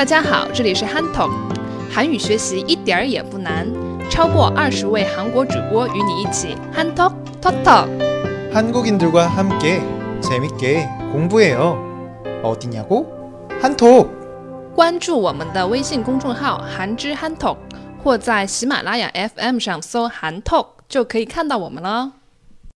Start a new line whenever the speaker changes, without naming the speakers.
大家好，这里是 Han Talk，韩语学习一点儿也不难，超过二十位韩国主播与你一起 Han Talk Talk Talk。
인들과 함께 재밌게 공부해 요. 어디냐 고? 한 톡!
关注我们的微信公众号“韩之 Han Talk”，或在喜马拉雅 FM 上搜“韩 Talk” 就可以看到我们了。